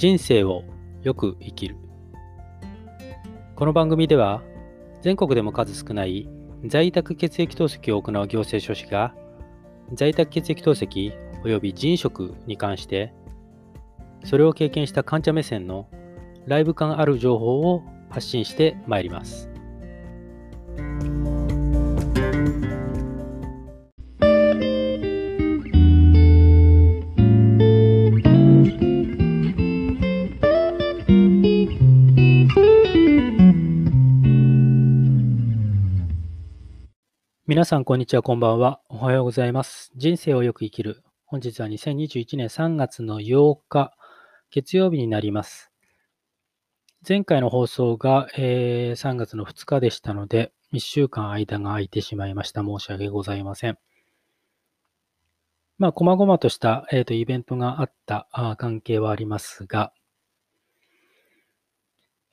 人生をよく生きるこの番組では全国でも数少ない在宅血液透析を行う行政書士が在宅血液透析及び人食に関してそれを経験した患者目線のライブ感ある情報を発信してまいります。皆さん、こんにちは、こんばんは。おはようございます。人生をよく生きる。本日は2021年3月の8日、月曜日になります。前回の放送が、えー、3月の2日でしたので、1週間間が空いてしまいました。申し訳ございません。まあ、細々とした、えーと、イベントがあったあ関係はありますが、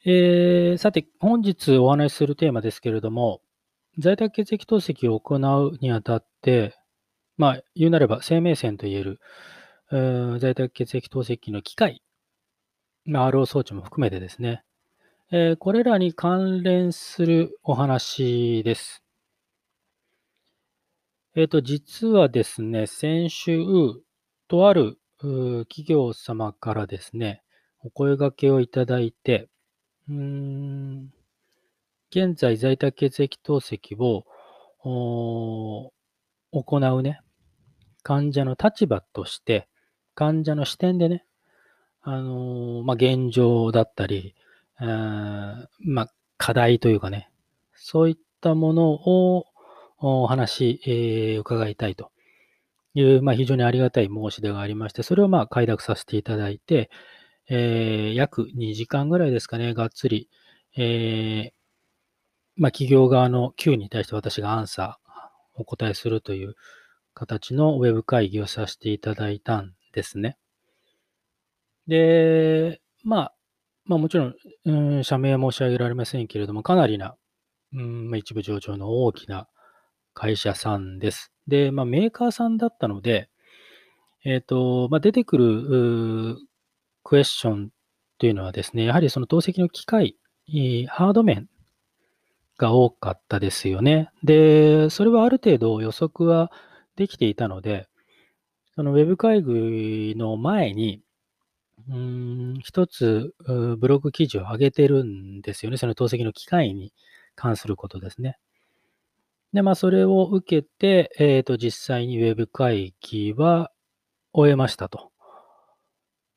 えー、さて、本日お話しするテーマですけれども、在宅血液透析を行うにあたって、まあ、言うなれば生命線といえる、在宅血液透析の機械、まあ、RO 装置も含めてですね、えー、これらに関連するお話です。えっ、ー、と、実はですね、先週、とある企業様からですね、お声掛けをいただいて、うん現在在宅血液透析を行うね、患者の立場として、患者の視点でね、あのー、まあ、現状だったり、まあ、課題というかね、そういったものをお話、えー、伺いたいという、まあ、非常にありがたい申し出がありまして、それをまあ快諾させていただいて、えー、約2時間ぐらいですかね、がっつり、えー、まあ、企業側の Q に対して私がアンサー、お答えするという形のウェブ会議をさせていただいたんですね。で、まあ、まあもちろん、うん、社名は申し上げられませんけれども、かなりな、うんまあ、一部上場の大きな会社さんです。で、まあ、メーカーさんだったので、えっ、ー、と、まあ、出てくるクエスチョンというのはですね、やはりその透析の機械、ハード面が多かったですよね。で、それはある程度予測はできていたので、そのウェブ会議の前に、うん、一つブログ記事を上げてるんですよね。その透析の機械に関することですね。で、まあ、それを受けて、えっ、ー、と、実際にウェブ会議は終えましたと。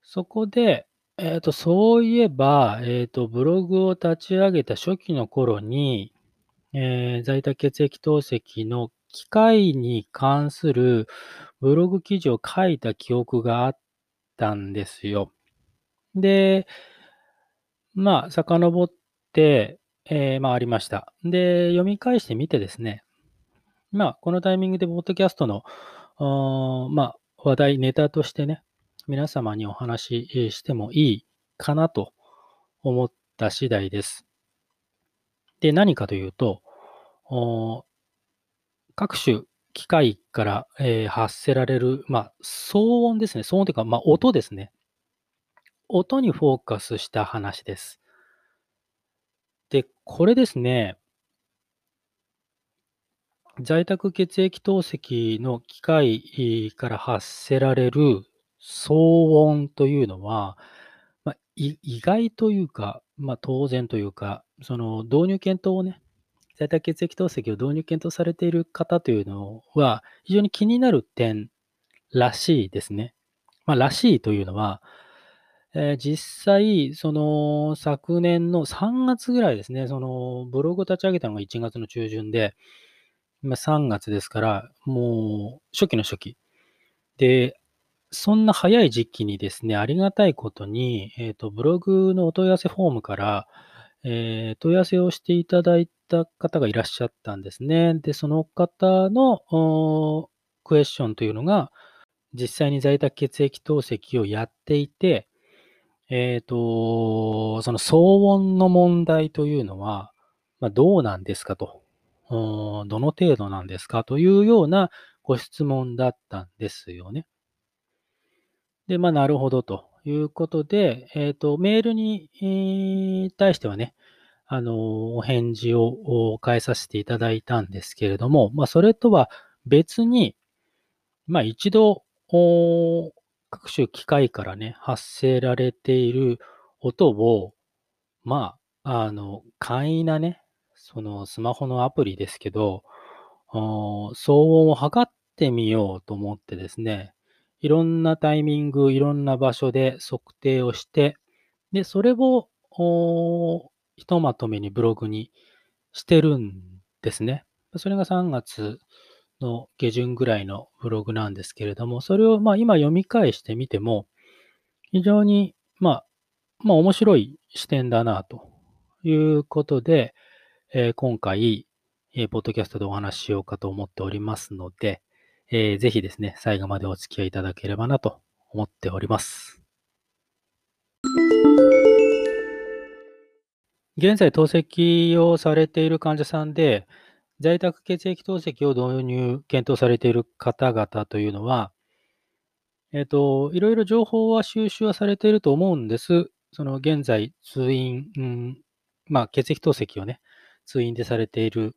そこで、えっと、そういえば、えっと、ブログを立ち上げた初期の頃に、えー在宅血液透析の機械に関するブログ記事を書いた記憶があったんですよ。で、まあ、遡って、えーまあ、ありました。で、読み返してみてですね、まあ、このタイミングで、ポッドキャストの、まあ、話題、ネタとしてね、皆様にお話ししてもいいかなと思った次第です。で、何かというと、各種機械から、えー、発せられる、まあ、騒音ですね。騒音というか、まあ、音ですね。音にフォーカスした話です。で、これですね、在宅血液透析の機械から発せられる騒音というのは、まあ、意外というか、まあ、当然というか、その導入検討をね、在宅血液透析を導入検討されている方というのは、非常に気になる点らしいですね。まあ、らしいというのは、えー、実際、その昨年の3月ぐらいですね、そのブログを立ち上げたのが1月の中旬で、今3月ですから、もう初期の初期。で、そんな早い時期にですね、ありがたいことに、えっ、と、ブログのお問い合わせフォームから、えー、問い合わせをしていただいた方がいらっしゃったんですね。で、その方のクエスチョンというのが、実際に在宅血液透析をやっていて、えっ、と、その騒音の問題というのは、まあ、どうなんですかと、どの程度なんですかというようなご質問だったんですよね。で、まあ、なるほどということで、えっ、と、メールに、対してはね、あの、お返事を返させていただいたんですけれども、まあ、それとは別に、まあ、一度、各種機械からね、発せられている音を、まあ、あの、簡易なね、そのスマホのアプリですけど、騒音を測ってみようと思ってですね、いろんなタイミング、いろんな場所で測定をして、で、それを、ひとまとめにブログにしてるんですね。それが3月の下旬ぐらいのブログなんですけれども、それをまあ今読み返してみても、非常にまあ、まあ面白い視点だなということで、えー今回、えーポッドキャストでお話ししようかと思っておりますので、えーぜひですね、最後までお付き合いいただければなと思っております。現在、透析をされている患者さんで、在宅血液透析を導入、検討されている方々というのは、えっ、と、いろいろ情報は収集はされていると思うんです。その現在、通院、うん、まあ、血液透析をね、通院でされている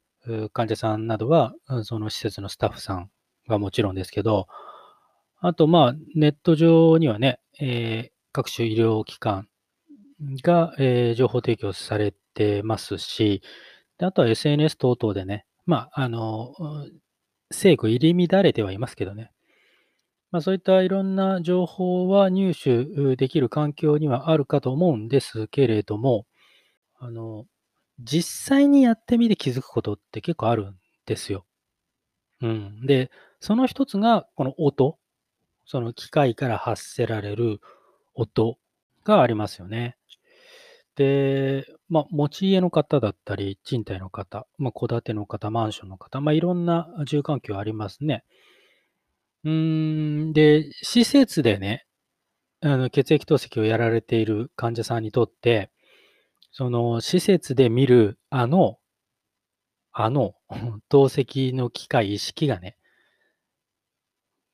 患者さんなどは、その施設のスタッフさんがもちろんですけど、あと、まあ、ネット上にはね、えー各種医療機関が、えー情報提供されてますし、であとは SNS 等々でね、まあ、あの、うん制御入り乱れてはいますけどね、まあ、そういったいろんな情報は入手できる環境にはあるかと思うんですけれども、あの、実際にやってみて気づくことって結構あるんですよ。うん。で、その一つがこの音、その機械から発せられる音がありますよね。で、まあ、持ち家の方だったり、賃貸の方、まあ、戸建ての方、マンションの方、まあ、いろんな住環境ありますね。うーん、で、施設でね、あの血液透析をやられている患者さんにとって、その施設で見るあの、あの 透析の機械、意識がね、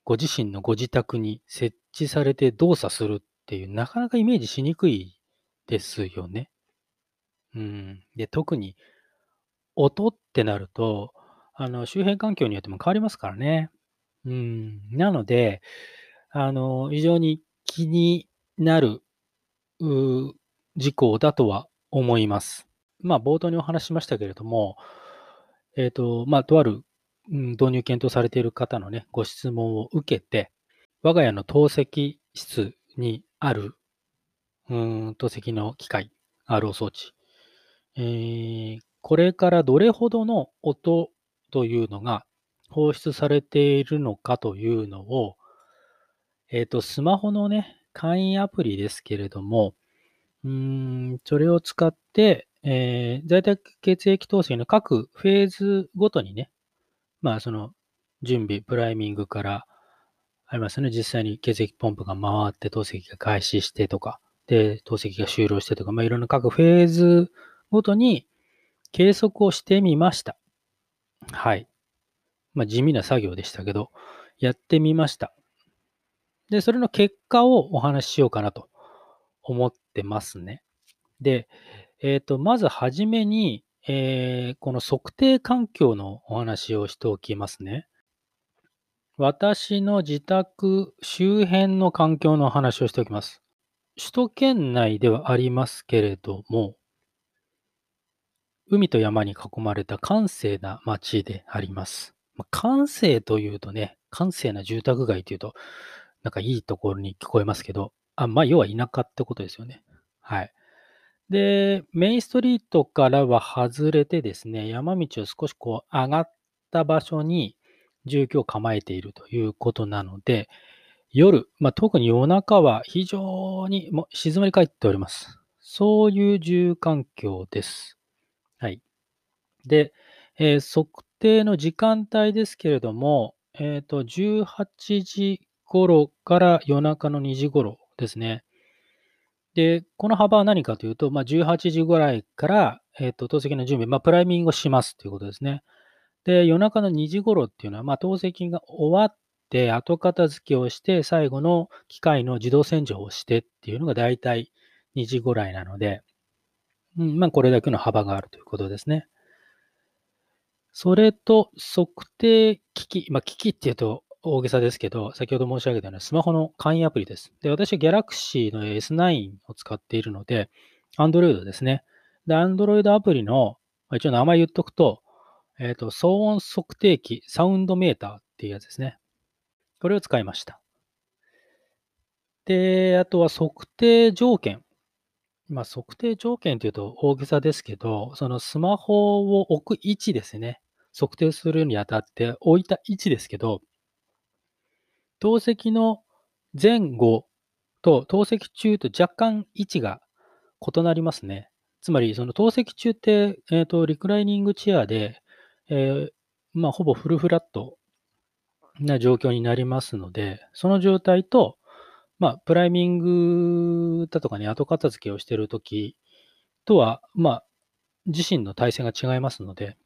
ご自身のご自宅に設置されて動作するっていう、なかなかイメージしにくいですよね。うん。で、特に音ってなると、あの、周辺環境によっても変わりますからね。うん。なので、あの、非常に気になる、う事項だとは思います。まあ、冒頭にお話ししましたけれども、えっ、と、まあ、とある、うん導入検討されている方のね、ご質問を受けて、我が家の透析室にある、うん、透析の機械、RO 装置、えーこれからどれほどの音というのが放出されているのかというのを、えっ、と、スマホのね、簡易アプリですけれども、うん、それを使って、えー在宅血液透析の各フェーズごとにね、まあ、その準備、プライミングからありますね。実際に血液ポンプが回って透析が開始してとか、で、透析が終了してとか、まあ、いろんな各フェーズごとに計測をしてみました。はい。まあ、地味な作業でしたけど、やってみました。で、それの結果をお話ししようかなと思ってますね。で、えっ、と、まずはじめに、えーこの測定環境のお話をしておきますね。私の自宅周辺の環境の話をしておきます。首都圏内ではありますけれども、海と山に囲まれた閑静な町であります。まあ、閑静というとね、閑静な住宅街というと、なんかいいところに聞こえますけど、あまあ、要は田舎ってことですよね。はい。で、メインストリートからは外れてですね、山道を少しこう上がった場所に住居を構えているということなので、夜、まあ、特に夜中は非常にもう静まり返っております。そういう住環境です。はい。で、えー測定の時間帯ですけれども、えっ、と、18時頃から夜中の2時頃ですね。で、この幅は何かというと、まあ、18時ぐらいから、えっ、と、透析の準備、まあ、プライミングをしますということですね。で、夜中の2時頃っていうのは、まあ、透析が終わって、後片付けをして、最後の機械の自動洗浄をしてっていうのが大体2時ぐらいなので、うん、まあこれだけの幅があるということですね。それと測定機器、まあ機器っていうと大げさですけど、先ほど申し上げたようなスマホの簡易アプリです。で、私は Galaxy の S9 を使っているので、Android ですね。で、Android アプリの、一応名前言っとくと、えっ、ー、と、騒音測定器、サウンドメーターっていうやつですね。これを使いました。で、あとは測定条件。まあ、測定条件というと大げさですけど、そのスマホを置く位置ですね。測定するにあたって置いた位置ですけど、透析の前後と透析中と若干位置が異なりますね。つまり、その透析中って、えっ、ー、と、リクライニングチェアで、えー、まあ、ほぼフルフラットな状況になりますので、その状態と、まあ、プライミングだとかね、後片付けをしているときとは、まあ、自身の体勢が違いますので、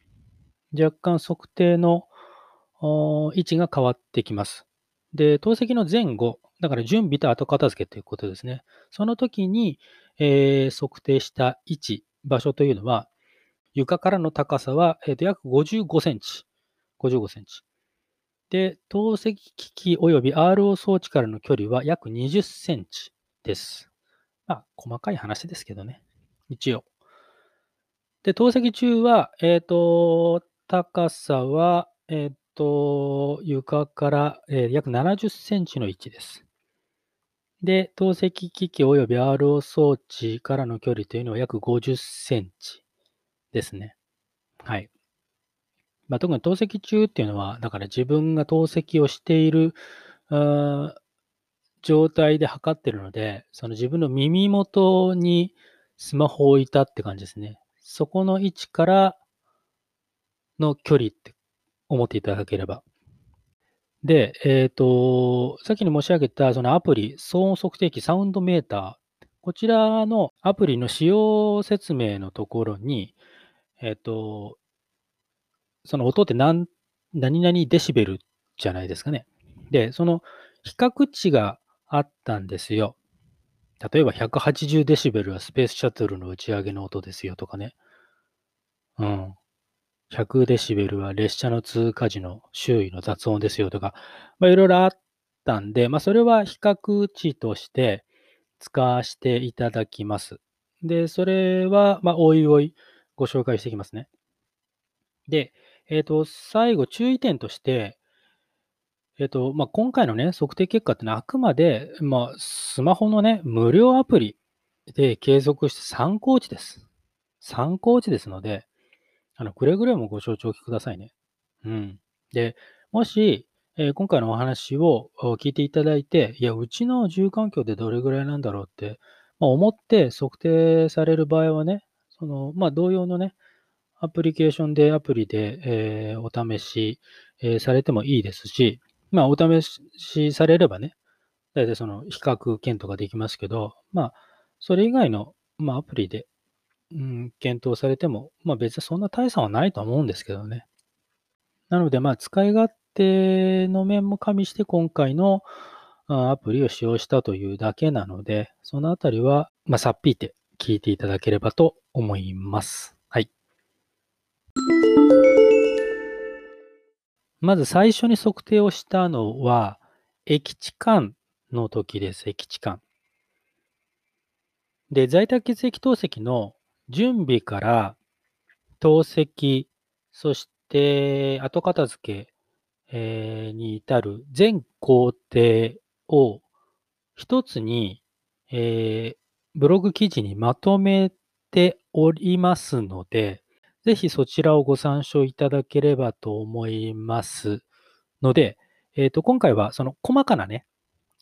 若干測定の位置が変わってきます。で、透析の前後、だから準備と後片付けということですね。その時に、えー、測定した位置、場所というのは、床からの高さは、えー、と約55センチ。55センチ。で、透析機器及び RO 装置からの距離は約20センチです。まあ、細かい話ですけどね。一応。で、透析中は、えっ、ー、と、高さは、えっ、と、床から、えー、約70センチの位置です。で、透析機器及び RO 装置からの距離というのは約50センチですね。はい。まあ、特に透析中っていうのは、だから自分が透析をしている状態で測ってるので、その自分の耳元にスマホを置いたって感じですね。そこの位置からの距離って思っていただければ。で、えっ、ー、と、さっきに申し上げたそのアプリ、騒音測定器サウンドメーター、こちらのアプリの使用説明のところに、えっ、ー、と、その音って何、何々デシベルじゃないですかね。で、その比較値があったんですよ。例えば180デシベルはスペースシャトルの打ち上げの音ですよとかね。うん。100デシベルは列車の通過時の周囲の雑音ですよとか、まあ、いろいろあったんで、まあ、それは比較値として使わせていただきます。で、それは、まあ、おいおいご紹介していきますね。で、えっ、ー、と、最後、注意点として、えっ、ー、と、まあ、今回のね、測定結果ってのはあくまで、まあ、スマホのね、無料アプリで継続して参考値です。参考値ですので、あの、くれぐれもご承知おきくださいね。うん。で、もし、えー、今回のお話を聞いていただいて、いや、うちの住環境でどれぐらいなんだろうって、まあ、思って測定される場合はね、その、まあ、同様のね、アプリケーションでアプリで、えー、お試し、えー、されてもいいですし、まあ、お試しされればね、大体その比較検討ができますけど、まあ、それ以外の、まあ、アプリで、うん、検討されても、まあ別にそんな大差はないと思うんですけどね。なので、まあ使い勝手の面も加味して今回のアプリを使用したというだけなので、そのあたりは、まあ、さっぴいて聞いていただければと思います。はい。まず最初に測定をしたのは、駅地間の時です。駅地間。で、在宅血液透析の準備から透析、そして後片付け、え、に至る全工程を一つに、えー、ブログ記事にまとめておりますので、ぜひそちらをご参照いただければと思います。ので、え、ー、と、今回はその細かなね、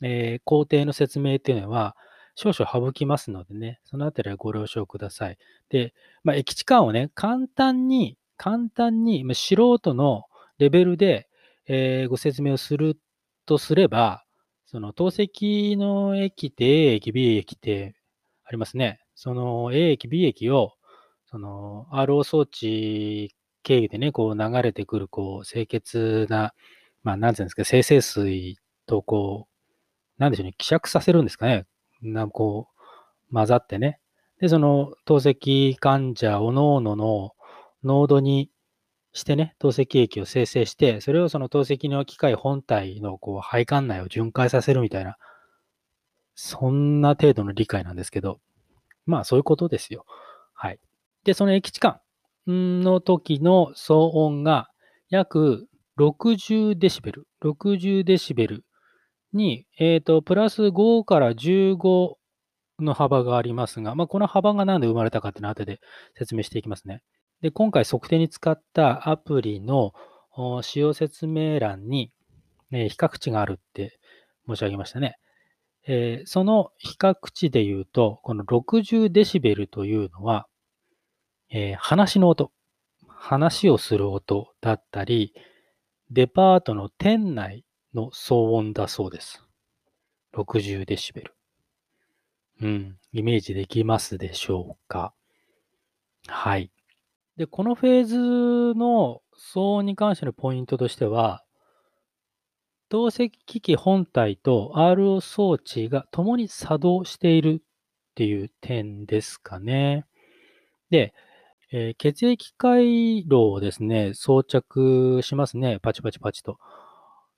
えー、工程の説明っていうのは、少々省きますのでね、そのあたりはご了承ください。で、まあ、駅地間をね、簡単に、簡単に、まあ、素人のレベルで、えー、ご説明をするとすれば、その透析の駅って A 駅、B 駅ってありますね。その A 駅、B 駅を、その RO 装置経由でね、こう流れてくる、こう清潔なまあ、なんていうんですか、生成水とこう、なんでしょうね、希釈させるんですかね。なこう、混ざってね。で、その透析患者おのおのの濃度にしてね、透析液を生成して、それをその透析の機械本体のこう配管内を巡回させるみたいな、そんな程度の理解なんですけど、まあそういうことですよ。はい。で、その液置換の時の騒音が約60デシベル、60デシベルに、えっ、と、プラス5から15の幅がありますが、まあ、この幅が何で生まれたかっていうのは後で説明していきますね。で、今回測定に使ったアプリの使用説明欄に、え、比較値があるって申し上げましたね。えー、その比較値で言うと、この60デシベルというのは、えー、話の音、話をする音だったり、デパートの店内の騒音だそうです。60デシベル。うん、イメージできますでしょうか。はい。で、このフェーズの騒音に関してのポイントとしては、透析機器本体と RO 装置が共に作動しているっていう点ですかね。で、えー、血液回路をですね、装着しますね。パチパチパチと。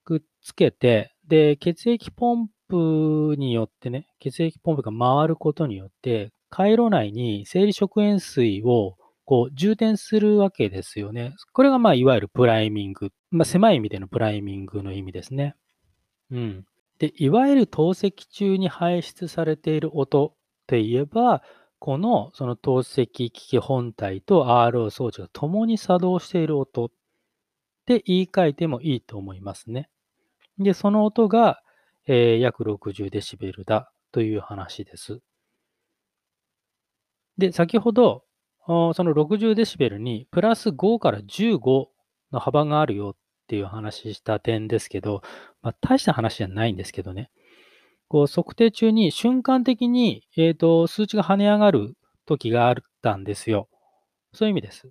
くっつけて、で、血液ポンプによってね、血液ポンプが回ることによって、回路内に生理食塩水をこう充填するわけですよね。これがまあいわゆるプライミング。まあ狭い意味でのプライミングの意味ですね。うん。で、いわゆる透析中に排出されている音って言えば、このその透析機器本体と RO 装置が共に作動している音っって言い換えてもいいと思いますね。で、その音が、えー、約60デシベルだという話です。で、先ほど、その60デシベルにプラス5から15の幅があるよっていう話した点ですけど、まあ、大した話じゃないんですけどね。こう測定中に瞬間的に、えーと、数値が跳ね上がる時があったんですよ。そういう意味です。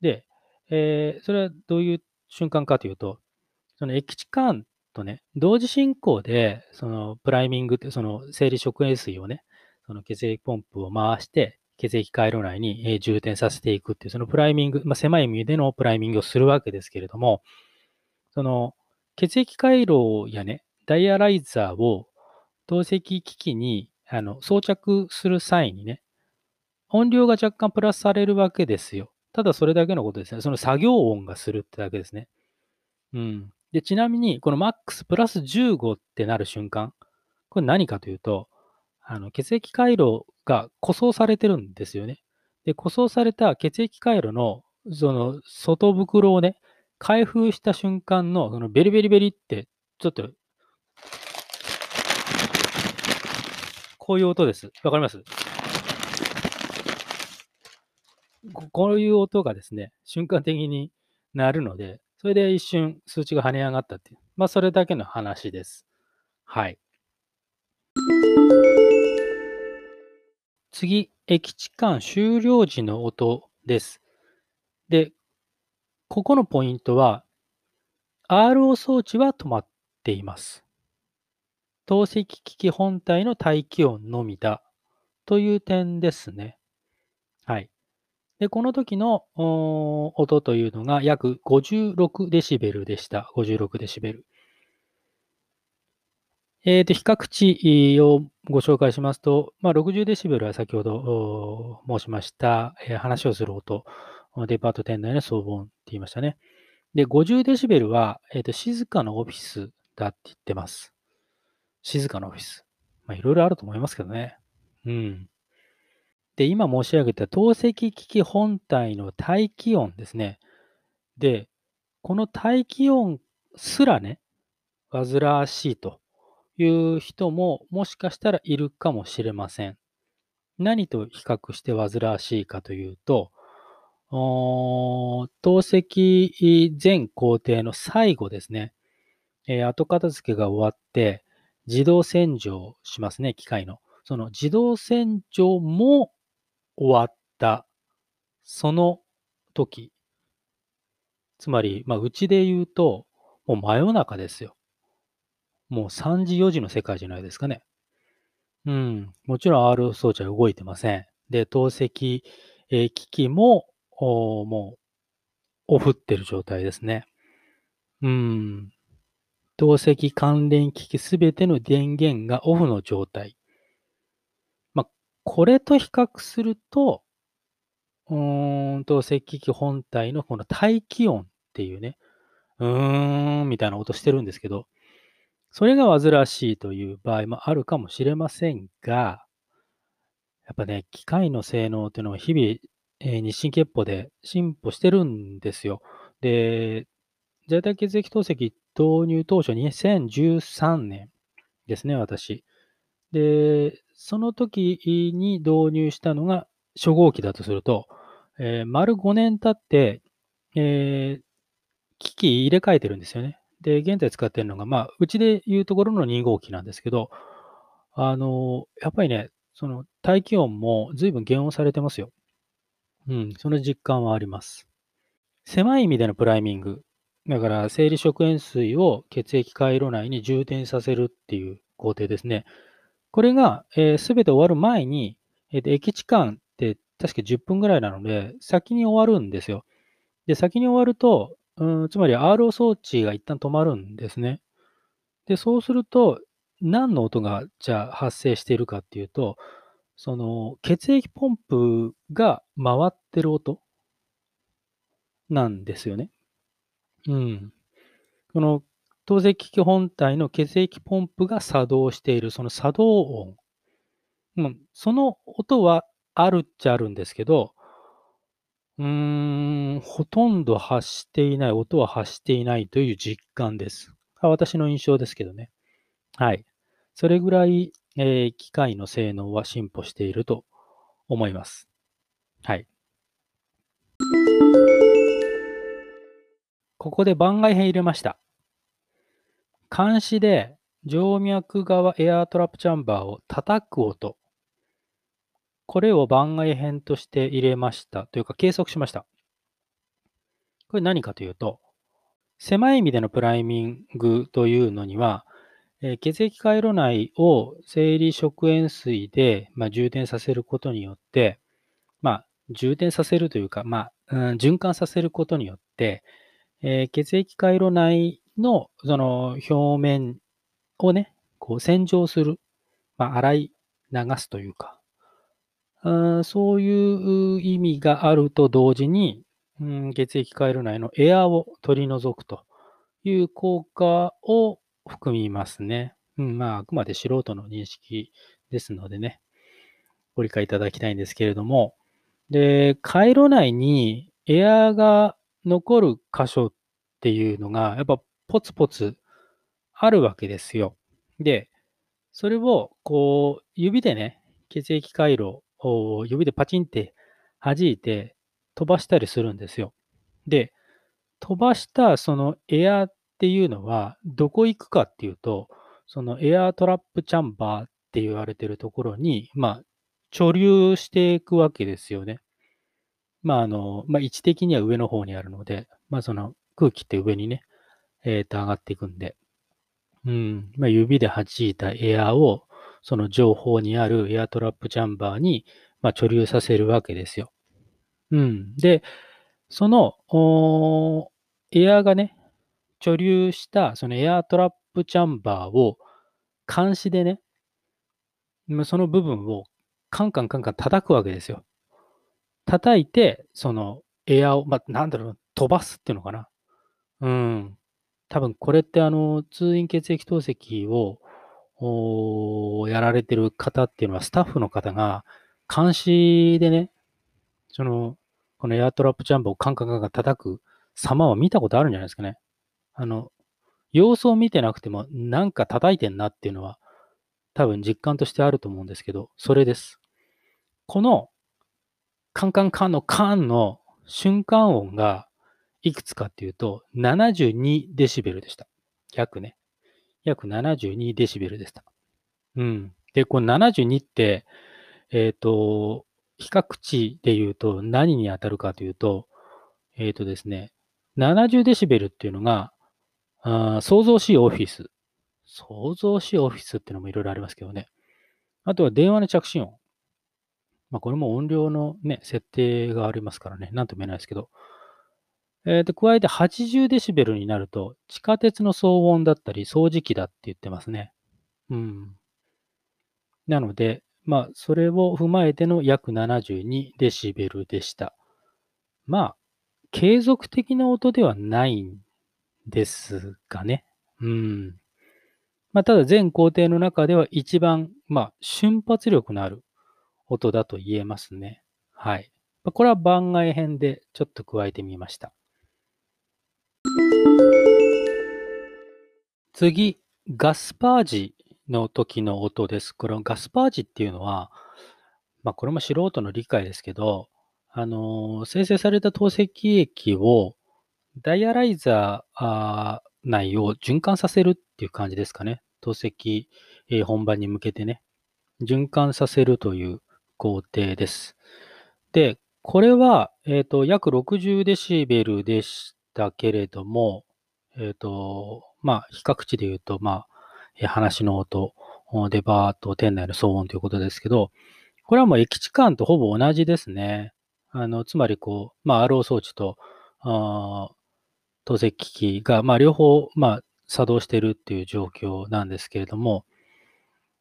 で、えー、それはどういう瞬間かというと、その液置換とね、同時進行で、そのプライミングって、その生理食塩水をね、その血液ポンプを回して、血液回路内に充填させていくっていう、そのプライミング、まあ、狭い意味でのプライミングをするわけですけれども、その血液回路やね、ダイアライザーを透析機器にあの装着する際にね、音量が若干プラスされるわけですよ。ただそれだけのことですね。その作業音がするってだけですね。うん。で、ちなみに、この MAX プラス15ってなる瞬間、これ何かというと、あの血液回路が固装されてるんですよね。で、固装された血液回路のその外袋をね、開封した瞬間のそのベリベリベリって、ちょっと、こういう音です。わかります？こういう音がですね、瞬間的になるので、それで一瞬数値が跳ね上がったっていう、まあそれだけの話です。はい。次、駅地間終了時の音です。で、ここのポイントは、RO 装置は止まっています。透析機器本体の大気音のみだという点ですね。はい。で、この時の音というのが約56デシベルでした。56デシベル。えー、と比較値をご紹介しますと、まあ、60デシベルは先ほど申しました、えー、話をする音、デパート店内の騒音って言いましたね。で、50デシベルは、えー、と静かなオフィスだって言ってます。静かなオフィス。まあ、いろいろあると思いますけどね。うん。で、今申し上げた透析機器本体の大気音ですね。で、この大気音すらね、煩わしいという人ももしかしたらいるかもしれません。何と比較して煩わしいかというと、透析全工程の最後ですね、えー、後片付けが終わって、自動洗浄しますね、機械の。その自動洗浄も終わった、その時。つまり、まあ、うちで言うと、もう真夜中ですよ。もう3時、4時の世界じゃないですかね。うん。もちろん R 装置は動いてません。で、透析、えー機器も、もう、オフってる状態ですね。うん。透析関連機器すべての電源がオフの状態。これと比較すると、うーん、透析機器本体のこの大気音っていうね、うーん、みたいな音してるんですけど、それが煩わしいという場合もあるかもしれませんが、やっぱね、機械の性能っていうのは日々、えー日進月歩で進歩してるんですよ。で、在宅血液透析導入当初2013年ですね、私。で、その時に導入したのが初号機だとすると、えー丸5年経って、えー機器入れ替えてるんですよね。で、現在使ってるのが、まあ、うちで言うところの2号機なんですけど、あの、やっぱりね、その大気音も随分減音されてますよ。うん、その実感はあります。狭い意味でのプライミング。だから、生理食塩水を血液回路内に充填させるっていう工程ですね。これが、えー、全て終わる前に、えーと液置間って確か10分ぐらいなので、先に終わるんですよ。で、先に終わると、うん、つまり RO 装置が一旦止まるんですね。で、そうすると、何の音がじゃあ発生しているかっていうと、その血液ポンプが回ってる音なんですよね。うん。この透析機本体の血液ポンプが作動している、その作動音。うん、その音はあるっちゃあるんですけど、うーん、ほとんど発していない、音は発していないという実感です。私の印象ですけどね。はい。それぐらい、えー機械の性能は進歩していると思います。はい。ここで番外編入れました。監視で静脈側エアートラップチャンバーを叩く音。これを番外編として入れました。というか計測しました。これ何かというと、狭い意味でのプライミングというのには、えー血液回路内を生理食塩水で、まあ、充填させることによって、まあ、充填させるというか、まあ、うん循環させることによって、えー血液回路内のその表面をね、こう洗浄する、まあ、洗い流すというか、あそういう意味があると同時に、うん血液回路内のエアを取り除くという効果を含みますね。うん、まあ、あくまで素人の認識ですのでね、ご理解いただきたいんですけれども、で、回路内にエアが残る箇所っていうのが、やっぱポツポツあるわけですよ。で、それをこう、指でね、血液回路を指でパチンって弾いて飛ばしたりするんですよ。で、飛ばしたそのエアっていうのは、どこ行くかっていうと、そのエアートラップチャンバーって言われてるところに、まあ、貯留していくわけですよね。まあ、あの、まあ、位置的には上の方にあるので、まあ、その空気って上にね、えーと、上がっていくんで、うん、まあ、指で弾いたエアーを、その情報にあるエアトラップチャンバーに、まあ、貯留させるわけですよ。うん。で、その、おエアーがね、貯留した、そのエアトラップチャンバーを、監視でね、その部分をカンカンカンカン叩くわけですよ。叩いて、そのエアを、まあ、なんだろう、飛ばすっていうのかな。うん。多分これってあの、通院血液透析をやられてる方っていうのは、スタッフの方が監視でね、その、このエアトラップチャンバーをカンカンカンカン叩く様を見たことあるんじゃないですかね。あの、様子を見てなくても、なんか叩いてんなっていうのは、多分実感としてあると思うんですけど、それです。この、カンカンカンのカンの瞬間音がいくつかっていうと、72デシベルでした。約ね。約72デシベルでした。うん。で、この72って、えっ、と、比較値で言うと何に当たるかというと、えっ、とですね、70デシベルっていうのが、あ創造しオフィス。創造しオフィスっていうのもいろいろありますけどね。あとは電話の着信音。まあ、これも音量のね、設定がありますからね、なんとも言えないですけど。えー、と加えて80デシベルになると、地下鉄の騒音だったり、掃除機だって言ってますね。うん。なので、まあ、それを踏まえての約72デシベルでした。まあ、継続的な音ではないんですがね。うん。まあ、ただ全工程の中では一番、まあ、瞬発力のある音だと言えますね。はい。これは番外編でちょっと加えてみました。次、ガスパージの時の音です。これガスパージっていうのは、まあ、これも素人の理解ですけど、あの生成された透析液をダイアライザー内を循環させるっていう感じですかね。透析、本番に向けてね、循環させるという工程です。で、これは、えっ、ー、と、約60デシベルでしたけれども、えっ、ー、と、まあ、比較値で言うと、まあ、話の音、デバート、店内の騒音ということですけど、これはもう駅地間とほぼ同じですね。あの、つまりこう、まあ、RO 装置と、あ透析機器が、まあ、両方、まあ、作動しているっていう状況なんですけれども、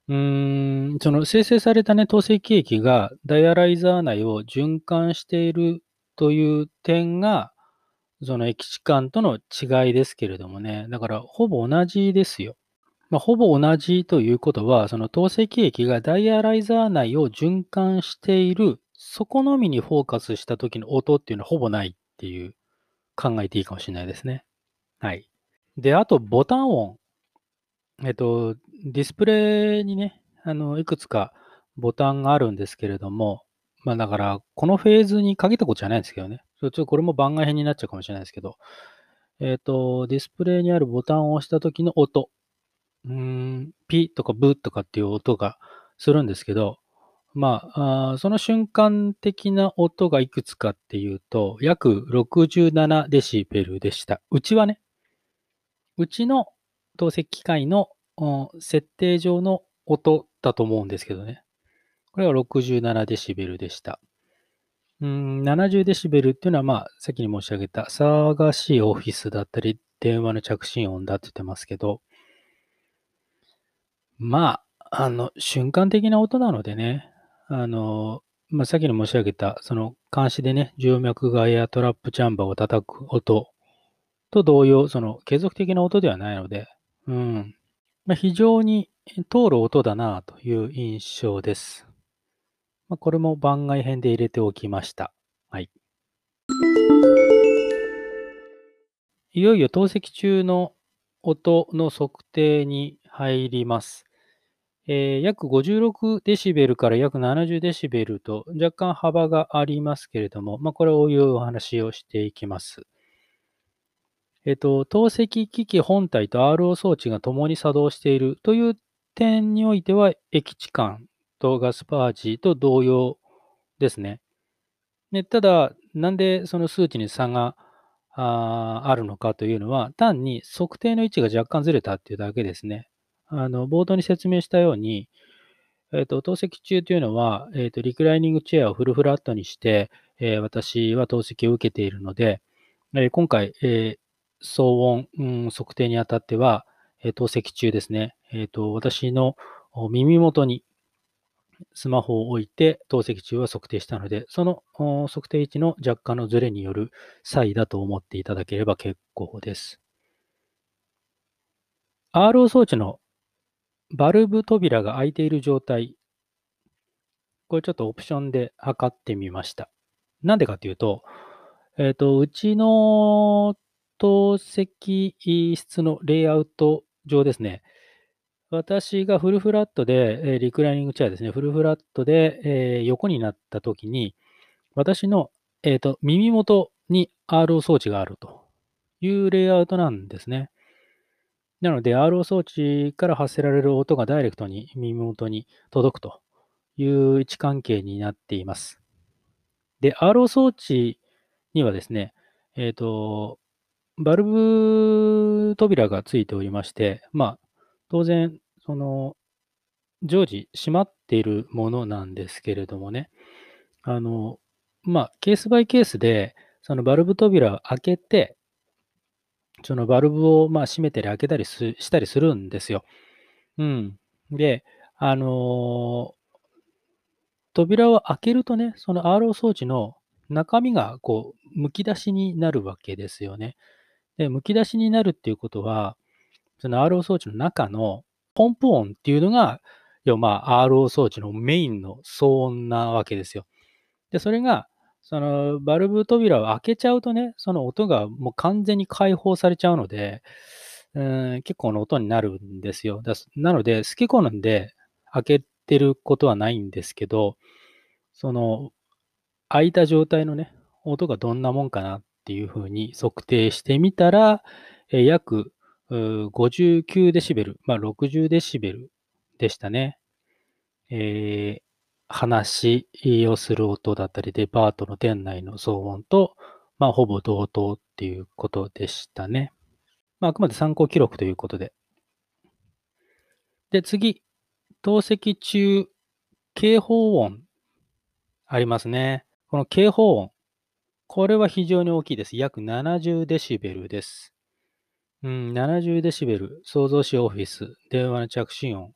うーん、その生成されたね、透析液がダイアライザー内を循環しているという点が、その液地間との違いですけれどもね、だからほぼ同じですよ。まあ、ほぼ同じということは、その透析液がダイアライザー内を循環している、そこのみにフォーカスした時の音っていうのはほぼないっていう考えていいかもしれないですね。はい。で、あとボタン音。えっと、ディスプレイにね、あの、いくつかボタンがあるんですけれども、まあだから、このフェーズに限ったことじゃないんですけどね。ちょっとこれも番外編になっちゃうかもしれないですけど、えっ、と、ディスプレイにあるボタンを押した時の音。うーん、ピとかブとかっていう音がするんですけど、まあ、あその瞬間的な音がいくつかっていうと、約67デシベルでした。うちはね、うちの透析機械の設定上の音だと思うんですけどね。これは67デシベルでした。うん70デシベルっていうのは、まあ、さっきに申し上げた騒がしいオフィスだったり、電話の着信音だって言ってますけど、まあ、あの、瞬間的な音なのでね、あの、まあ、さっきに申し上げた、その監視でね、静脈外やトラップチャンバーを叩く音と同様、その継続的な音ではないので、うん。まあ、非常に通る音だなという印象です。まあ、これも番外編で入れておきました。はい。いよいよ透析中の音の測定に入ります。えー、約56デシベルから約70デシベルと若干幅がありますけれども、まあ、これをいうお話をしていきます。えっ、ー、と、透析機器本体と RO 装置が共に作動しているという点においては、液置感とガスパージと同様ですね。でただ、なんでその数値に差がああるのかというのは、単に測定の位置が若干ずれたっていうだけですね。あの冒頭に説明したように、えーと、透析中というのは、えーと、リクライニングチェアをフルフラットにして、えー、私は透析を受けているので、えー、今回、えー、騒音、うん、測定にあたっては、えー、透析中ですね、えーと私の耳元にスマホを置いて透析中は測定したので、その測定位置の若干のズレによる差異だと思っていただければ結構です。RO 装置のバルブ扉が開いている状態、これちょっとオプションで測ってみました。なんでかっていうと、えっ、ー、と、うちの透析室のレイアウト上ですね、私がフルフラットで、えリクライニングチェアですね、フルフラットで、え横になったときに、私の、えーと、耳元に RO 装置があるというレイアウトなんですね。なので、RO 装置から発せられる音がダイレクトに耳元に届くという位置関係になっています。で、RO 装置にはですね、えっ、ー、と、バルブ扉がついておりまして、まあ、当然、その、常時閉まっているものなんですけれどもね、あの、まあ、ケースバイケースで、そのバルブ扉を開けて、そのバルブをまあ閉めたり開けたりすしたりするんですよ。うん。で、あの扉を開けるとね、その RO 装置の中身がこう、むき出しになるわけですよね。で、むき出しになるっていうことは、その RO 装置の中のポンプ音っていうのが、要はまあ RO 装置のメインの騒音なわけですよ。で、それが、そのバルブ扉を開けちゃうとね、その音がもう完全に解放されちゃうので、うん結構の音になるんですよ。なので、好き好んで開けてることはないんですけど、その開いた状態のね、音がどんなもんかなっていうふうに測定してみたら、え約59デシベル、まあ60デシベルでしたね。えー話をする音だったり、デパートの店内の騒音と、まあ、ほぼ同等っていうことでしたね。まあ、あくまで参考記録ということで。で、次、透析中、警報音ありますね。この警報音。これは非常に大きいです。約70デシベルです。うん、70デシベル。創造しオフィス、電話の着信音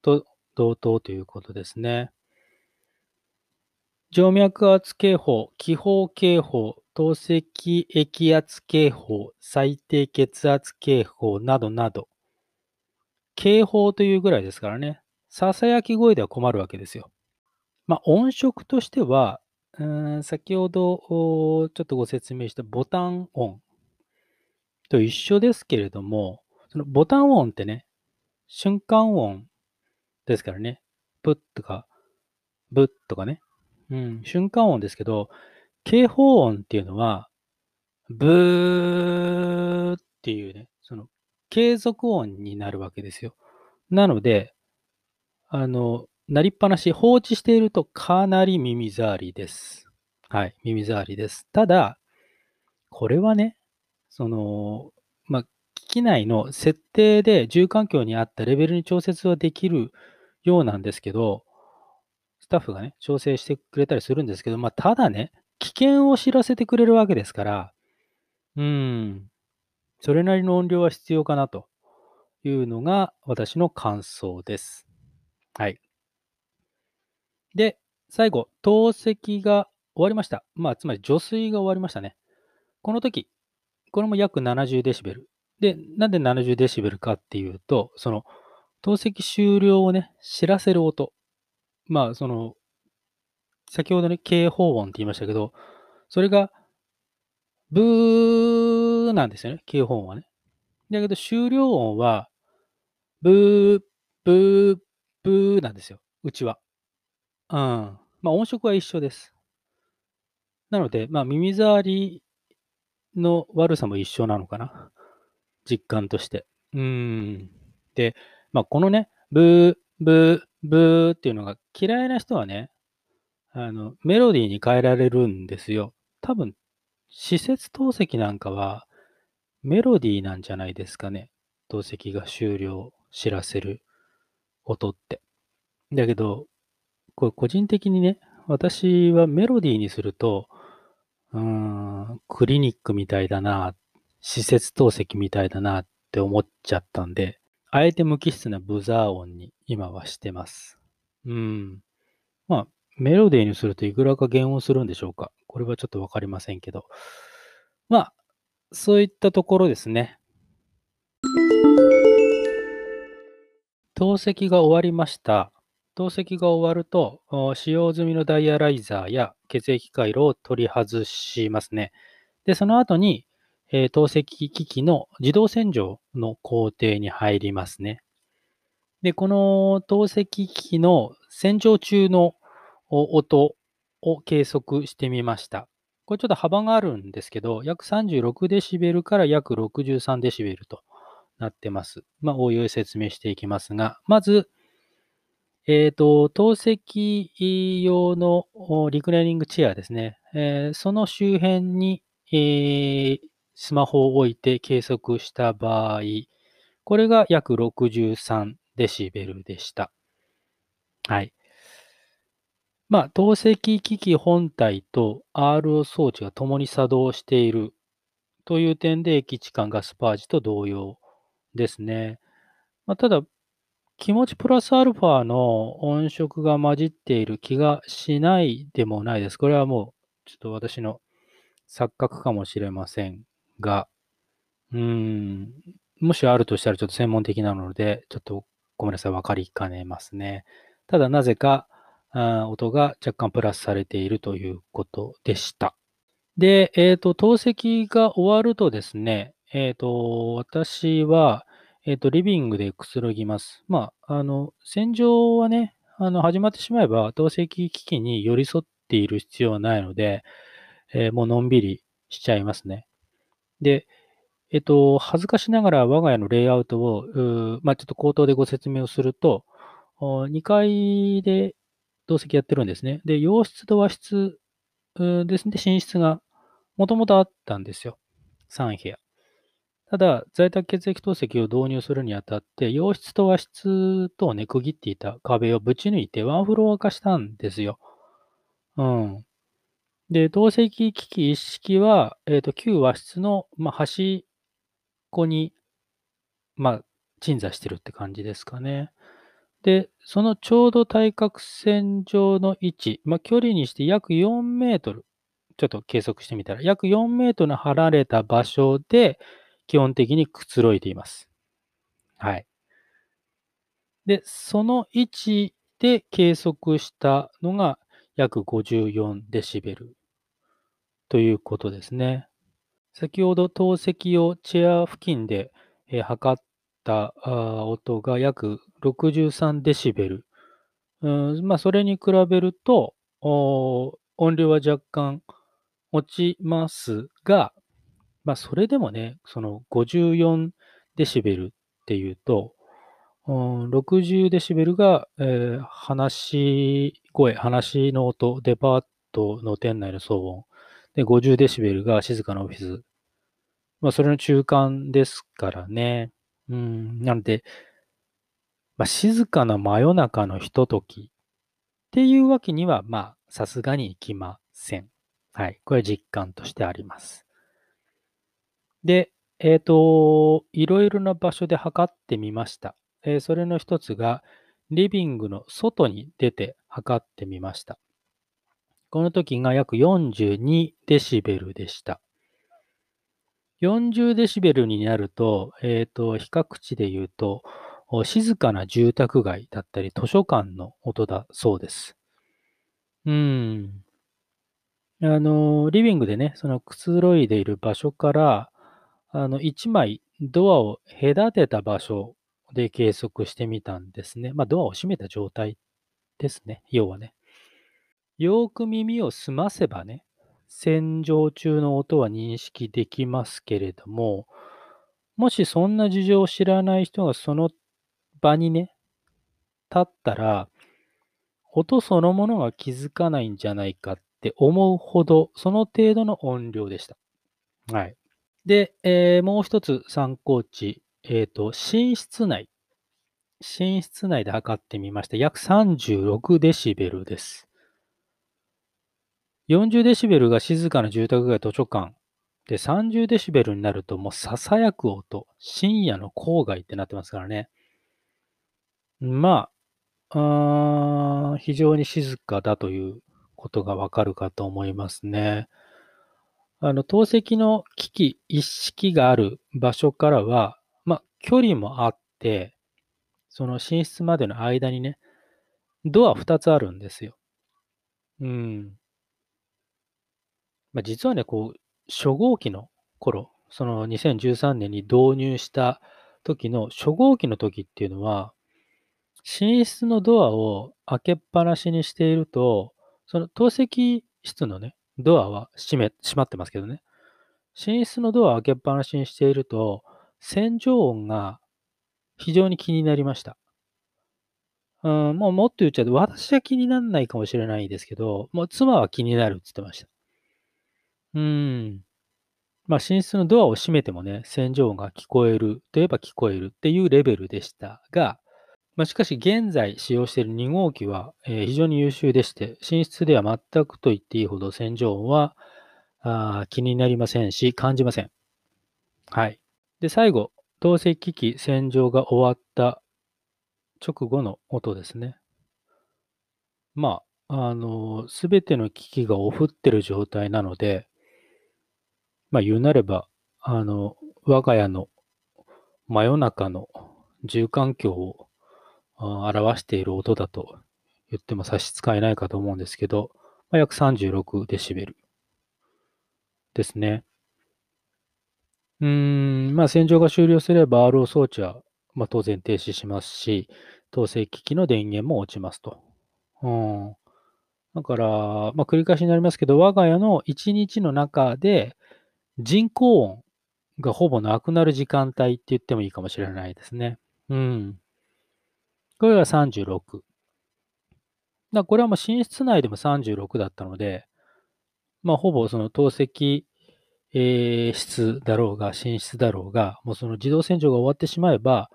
と同等ということですね。静脈圧警報、気泡警報、透析液圧警報、最低血圧警報などなど、警報というぐらいですからね、ささやき声では困るわけですよ。まあ、音色としては、うん先ほどちょっとご説明したボタン音と一緒ですけれども、そのボタン音ってね、瞬間音ですからね、プッとか、ブッとかね、うん、瞬間音ですけど、警報音っていうのは、ブーっていうね、その継続音になるわけですよ。なので、あの、なりっぱなし、放置しているとかなり耳障りです。はい、耳障りです。ただ、これはね、その、まあ、機内の設定で住環境に合ったレベルに調節はできるようなんですけど、スタッフがね、調整してくれたりするんですけど、まあ、ただね、危険を知らせてくれるわけですから、うん、それなりの音量は必要かなというのが私の感想です。はい。で、最後、透析が終わりました。まあ、つまり除水が終わりましたね。この時、これも約70デシベル。で、なんで70デシベルかっていうと、その、透析終了をね、知らせる音。まあ、その、先ほどね、警報音って言いましたけど、それが、ブーなんですよね、警報音はね。だけど、終了音は、ブー、ブー、ブーなんですよ、うちは。うん。まあ、音色は一緒です。なので、まあ、耳障りの悪さも一緒なのかな？実感として。うーん。で、まあ、このね、ブー、ブー、ブーっていうのが嫌いな人はね、あの、メロディーに変えられるんですよ。多分、施設透析なんかはメロディーなんじゃないですかね。透析が終了を知らせる音って。だけど、これ個人的にね、私はメロディーにすると、うん、クリニックみたいだな、施設透析みたいだなって思っちゃったんで、あえて無機質なブザー音に今はしてます。うん。まあ、メロディーにするといくらか減音するんでしょうか。これはちょっとわかりませんけど。まあ、そういったところですね。透析が終わりました。透析が終わると、使用済みのダイアライザーや血液回路を取り外しますね。で、その後に、えー透析機器の自動洗浄の工程に入りますね。で、この透析機器の洗浄中の音を計測してみました。これちょっと幅があるんですけど、約36デシベルから約63デシベルとなってます。まあ、おいおい説明していきますが、まず、えっ、と、透析用のリクライニングチェアですね。えーその周辺に、えースマホを置いて計測した場合、これが約63デシベルでした。はい。まあ、透析機器本体と RO 装置が共に作動しているという点で、駅地間ガスパージと同様ですね。まあ、ただ、気持ちプラスアルファの音色が混じっている気がしないでもないです。これはもう、ちょっと私の錯覚かもしれませんが、うん、もしあるとしたらちょっと専門的なので、ちょっとごめんなさい、わかりかねますね。ただ、なぜか、音が若干プラスされているということでした。で、えっ、ー、と、透析が終わるとですね、えっ、ー、と、私は、えっ、ー、と、リビングでくつろぎます。まあ、あの、戦場はね、あの、始まってしまえば、透析機器に寄り添っている必要はないので、えー、もうのんびりしちゃいますね。で、えっ、と、恥ずかしながら我が家のレイアウトを、まあ、ちょっと口頭でご説明をすると、2階で同席やってるんですね。で、洋室と和室ですね、寝室がもともとあったんですよ。3部屋。ただ、在宅血液透析を導入するにあたって、洋室と和室とをね、区切っていた壁をぶち抜いてワンフロア化したんですよ。うん。で、透析機器一式は、えっ、ー、と、旧和室の、まあ、端っこに、まあ、鎮座してるって感じですかね。で、そのちょうど対角線上の位置、まあ、距離にして約4メートル、ちょっと計測してみたら、約4メートル離れた場所で、基本的にくつろいでいます。はい。で、その位置で計測したのが約54デシベルということですね。先ほど透析をチェア付近で、え測った音が約63デシベル。うんまあ、それに比べると、音量は若干落ちますが、まあ、それでもね、その54デシベルっていうと、うん、60デシベルが、えー、話し声、話の音、デパートの店内の騒音。で、50デシベルが静かなオフィス。まあ、それの中間ですからね。うん、なので、まあ、静かな真夜中のひとときっていうわけには、まあ、さすがにいきません。はい。これは実感としてあります。で、えっ、ー、と、いろいろな場所で測ってみました。えー、それの一つが、リビングの外に出て測ってみました。この時が約42デシベルでした。40デシベルになると、えっ、ー、と、比較値で言うと、静かな住宅街だったり図書館の音だそうです。うん。あの、リビングでね、そのくつろいでいる場所から、あの、1枚ドアを隔てた場所で計測してみたんですね。まあ、ドアを閉めた状態ですね。要はね。よーく耳を澄ませばね、洗浄中の音は認識できますけれども、もしそんな事情を知らない人がその場にね、立ったら、音そのものが気づかないんじゃないかって思うほど、その程度の音量でした。はい。で、えー、もう一つ参考値、えっ、ー、と、寝室内。寝室内で測ってみました。約36デシベルです。40デシベルが静かな住宅街図書館。で、30デシベルになるともう囁く音。深夜の郊外ってなってますからね。まあ、あ非常に静かだということがわかるかと思いますね。あの、透析の機器一式がある場所からは、まあ、距離もあって、その寝室までの間にね、ドア2つあるんですよ。うん。まあ、実はね、こう、初号機の頃、その2013年に導入した時の初号機の時っていうのは、寝室のドアを開けっぱなしにしていると、その透析室のね、ドアは閉め、閉まってますけどね。寝室のドアを開けっぱなしにしていると、洗浄音が非常に気になりました。うん、もうもっと言っちゃうと、私は気にならないかもしれないですけど、もう妻は気になるって言ってました。うん。まあ、寝室のドアを閉めてもね、洗浄音が聞こえるといえば聞こえるっていうレベルでしたが、まあ、しかし現在使用している2号機は、えー非常に優秀でして、寝室では全くと言っていいほど洗浄音はあ気になりませんし、感じません。はい。で、最後、透析機器洗浄が終わった直後の音ですね。まあ、あの、すべての機器がオフってる状態なので、まあ言うなれば、あの、我が家の真夜中の住環境を表している音だと言っても差し支えないかと思うんですけど、まあ、約36デシベルですね。うーん、まあ洗浄が終了すれば RO 装置は、まあ、当然停止しますし、統制機器の電源も落ちますと。うん。だから、まあ繰り返しになりますけど、我が家の1日の中で人工音がほぼなくなる時間帯って言ってもいいかもしれないですね。うん。これが36。だこれはもう寝室内でも36だったので、まあほぼその透析、えー室だろうが、寝室だろうが、もうその自動洗浄が終わってしまえば、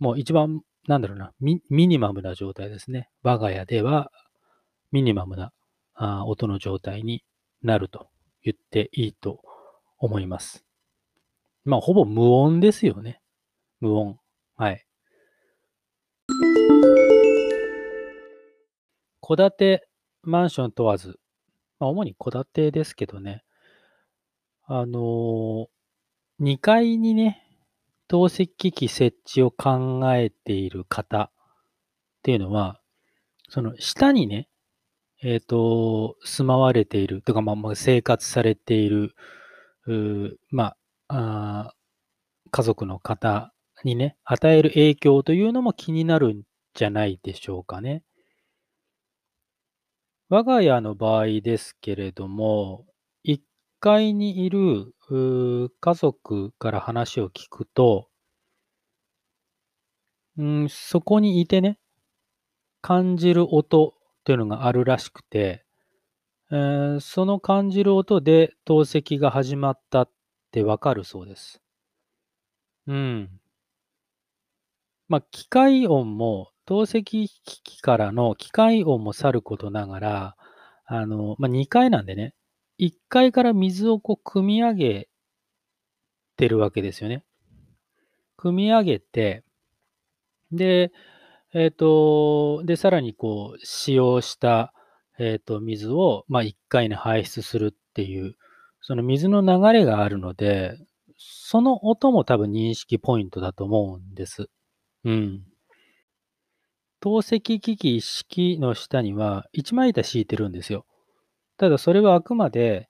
もう一番、なんだろうな、ミミニマムな状態ですね。我が家ではミニマムなあ音の状態になると言っていいと思います。まあほぼ無音ですよね。無音。はい。戸建てマンション問わず、まあ、主に戸建てですけどね、あのー、2階にね、透析機器設置を考えている方っていうのは、その下にね、えっ、と、住まわれている、とか、まあ、生活されている、まあ、あ家族の方にね、与える影響というのも気になるんじゃないでしょうかね。我が家の場合ですけれども、1階にいる家族から話を聞くと、うん、そこにいてね、感じる音っていうのがあるらしくて、えーその感じる音で透析が始まったってわかるそうです。うん。まあ、機械音も、透析機器からの機械音もさることながら、あの、まあ、2階なんでね、1階から水をこう、汲み上げてるわけですよね。汲み上げて、で、えっ、と、で、さらにこう、使用した、えっ、と、水を、まあ、1階に排出するっていう、その水の流れがあるので、その音も多分認識ポイントだと思うんです。うん。透析機器一式の下には一枚板敷いてるんですよ。ただそれはあくまで、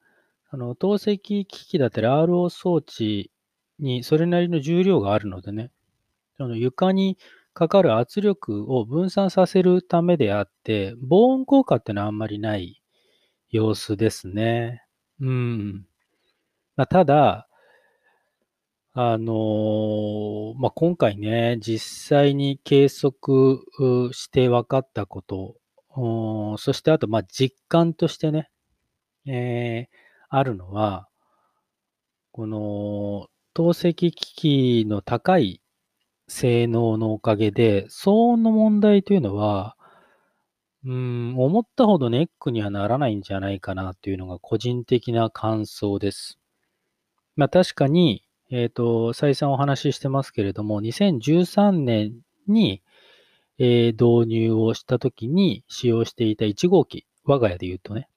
あの、透析機器だったり RO 装置にそれなりの重量があるのでね、その床にかかる圧力を分散させるためであって、防音効果ってのはあんまりない様子ですね。うん。まあ、ただ、あのーまあ、今回ね、実際に計測して分かったこと、そしてあと、ま、実感としてね、えーあるのは、この透析機器の高い性能のおかげで、騒音の問題というのは、うん、思ったほどネックにはならないんじゃないかなというのが個人的な感想です。まあ確かに、えっ、と、再三お話ししてますけれども、2013年に、えー導入をしたときに使用していた1号機、我が家で言うとね、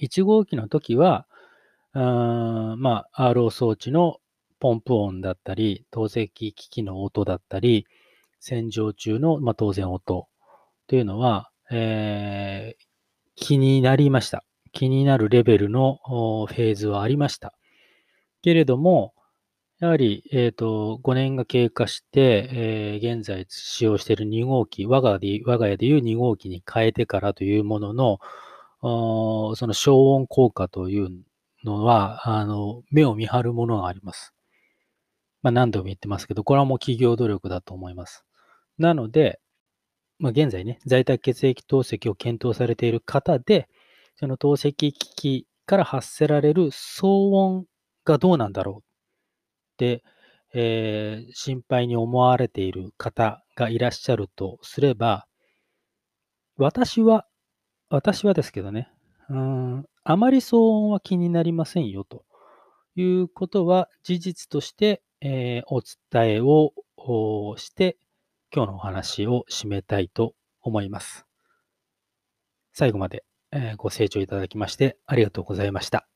1号機の時は、うーまあ、RO 装置のポンプ音だったり、透析機器の音だったり、洗浄中の、まあ、当然音というのは、えー気になりました。気になるレベルのフェーズはありました。けれども、やはり、えっ、と、5年が経過して、えー現在使用している2号機、我が我が家でいう2号機に変えてからというものの、その消音効果というのは、あの、目を見張るものがあります。まあ何度も言ってますけど、これはもう企業努力だと思います。なので、まあ現在ね、在宅血液透析を検討されている方で、その透析機器から発せられる騒音がどうなんだろう、えー、心配に思われている方がいらっしゃるとすれば、私は、私はですけどね、うん、あまり騒音は気になりませんよということは事実として、えー、お伝えをして、今日のお話を締めたいと思います。最後まで、えー、ご清聴いただきましてありがとうございました。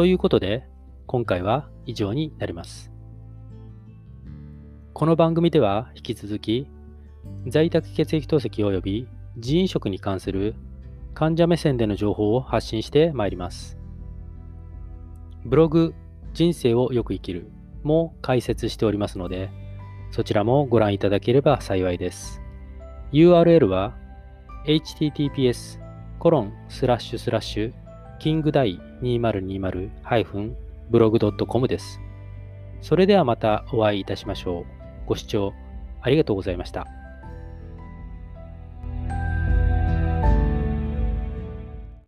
ということで、今回は以上になります。この番組では引き続き、在宅血液透析及び人員食に関する患者目線での情報を発信してまいります。ブログ、人生をよく生きるも解説しておりますので、そちらもご覧いただければ幸いです。URL は https コロンスラッシュスラッシュキングダイ 2020-blog.com です。それではまたお会いいたしましょう。ご視聴ありがとうございました。